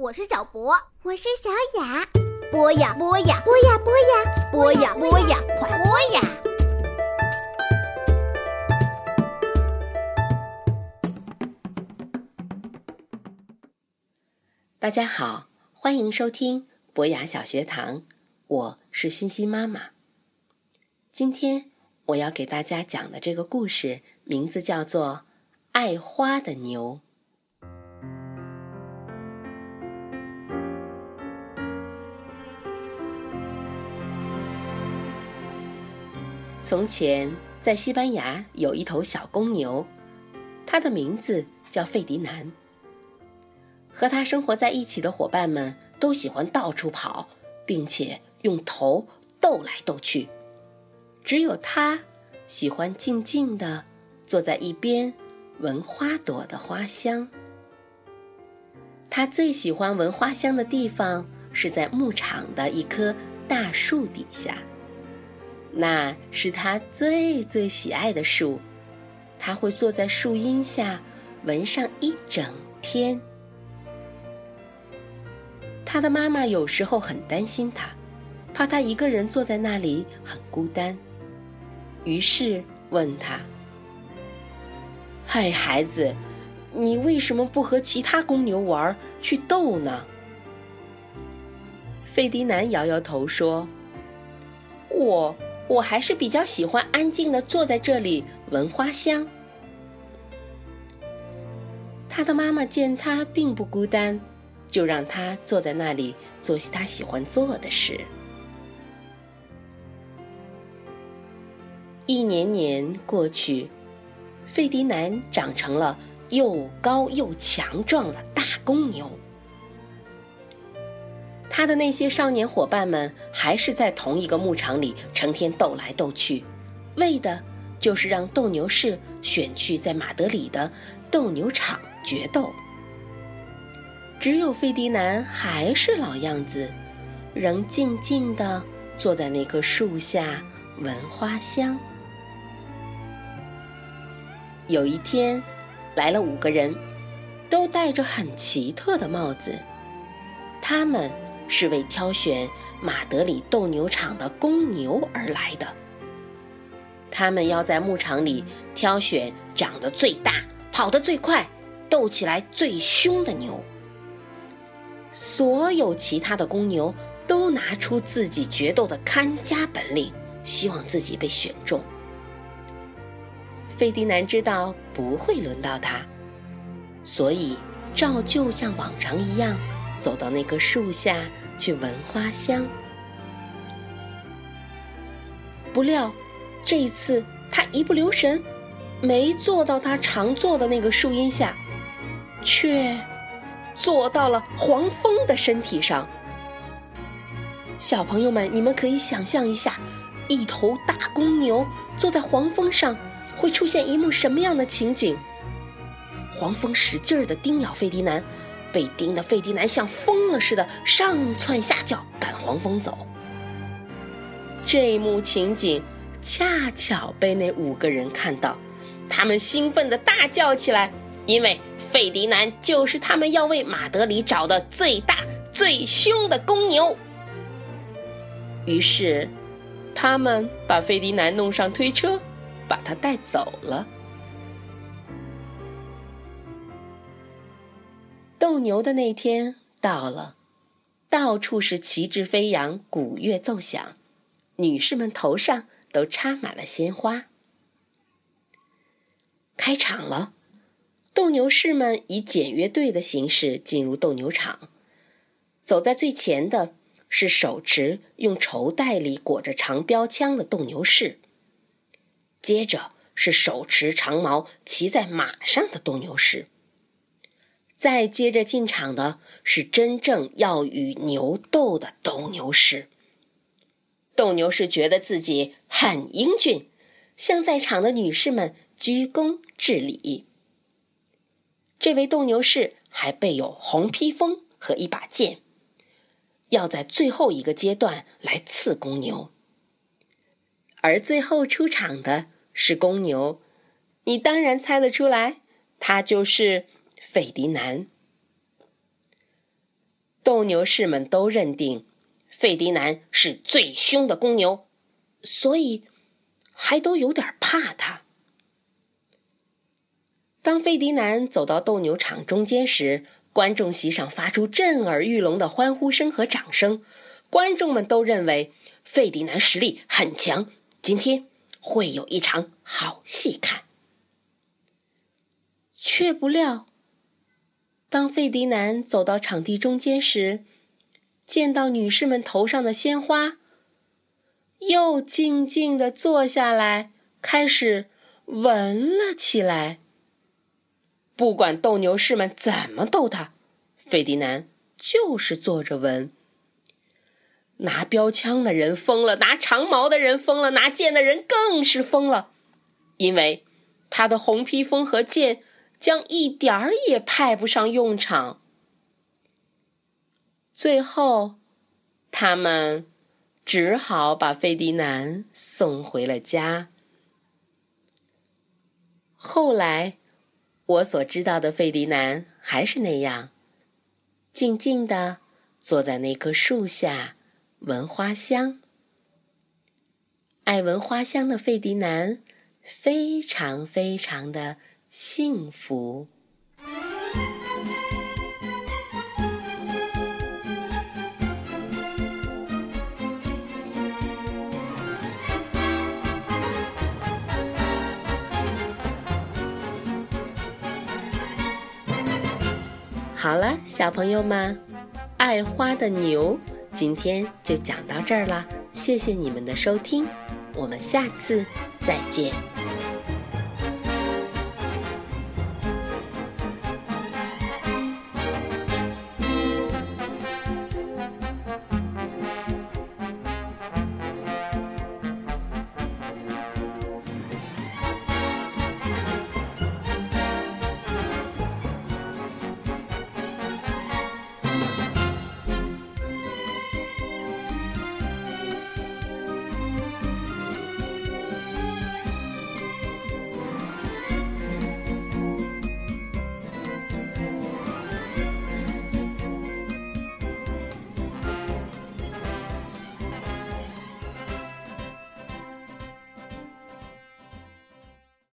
我是小博，我是小雅。播呀播呀，播呀播呀，播呀播呀，快播呀！大家好，欢迎收听博雅小学堂，我是欣欣妈妈。今天我要给大家讲的这个故事，名字叫做《爱花的牛》。从前，在西班牙有一头小公牛，它的名字叫费迪南。和它生活在一起的伙伴们都喜欢到处跑，并且用头斗来斗去，只有它喜欢静静地坐在一边，闻花朵的花香。它最喜欢闻花香的地方是在牧场的一棵大树底下。那是他最最喜爱的树，他会坐在树荫下闻上一整天。他的妈妈有时候很担心他，怕他一个人坐在那里很孤单，于是问他：“嗨，孩子，你为什么不和其他公牛玩去斗呢？”费迪南摇摇头说：“我。”我还是比较喜欢安静的坐在这里闻花香。他的妈妈见他并不孤单，就让他坐在那里做些他喜欢做的事。一年年过去，费迪南长成了又高又强壮的大公牛。他的那些少年伙伴们还是在同一个牧场里成天斗来斗去，为的就是让斗牛士选去在马德里的斗牛场决斗。只有费迪南还是老样子，仍静静地坐在那棵树下闻花香。有一天，来了五个人，都戴着很奇特的帽子，他们。是为挑选马德里斗牛场的公牛而来的。他们要在牧场里挑选长得最大、跑得最快、斗起来最凶的牛。所有其他的公牛都拿出自己决斗的看家本领，希望自己被选中。费迪南知道不会轮到他，所以照旧像往常一样。走到那棵树下去闻花香，不料这一次他一不留神，没坐到他常坐的那个树荫下，却坐到了黄蜂的身体上。小朋友们，你们可以想象一下，一头大公牛坐在黄蜂上，会出现一幕什么样的情景？黄蜂使劲儿地叮咬费迪南。被盯的费迪南像疯了似的上蹿下跳赶黄蜂走。这一幕情景恰巧被那五个人看到，他们兴奋地大叫起来，因为费迪南就是他们要为马德里找的最大最凶的公牛。于是，他们把费迪南弄上推车，把他带走了。斗牛的那天到了，到处是旗帜飞扬、鼓乐奏响，女士们头上都插满了鲜花。开场了，斗牛士们以检阅队的形式进入斗牛场。走在最前的是手持用绸带里裹着长标枪的斗牛士，接着是手持长矛、骑在马上的斗牛士。再接着进场的是真正要与牛斗的斗牛士。斗牛士觉得自己很英俊，向在场的女士们鞠躬致礼。这位斗牛士还备有红披风和一把剑，要在最后一个阶段来刺公牛。而最后出场的是公牛，你当然猜得出来，他就是。费迪南，斗牛士们都认定费迪南是最凶的公牛，所以还都有点怕他。当费迪南走到斗牛场中间时，观众席上发出震耳欲聋的欢呼声和掌声。观众们都认为费迪南实力很强，今天会有一场好戏看。却不料，当费迪南走到场地中间时，见到女士们头上的鲜花，又静静地坐下来，开始闻了起来。不管斗牛士们怎么逗他，费迪南就是坐着闻。拿标枪的人疯了，拿长矛的人疯了，拿剑的人更是疯了，因为他的红披风和剑将一点儿也派不上用场。最后，他们只好把费迪南送回了家。后来。我所知道的费迪南还是那样，静静地坐在那棵树下闻花香。爱闻花香的费迪南，非常非常的幸福。好了，小朋友们，爱花的牛今天就讲到这儿了。谢谢你们的收听，我们下次再见。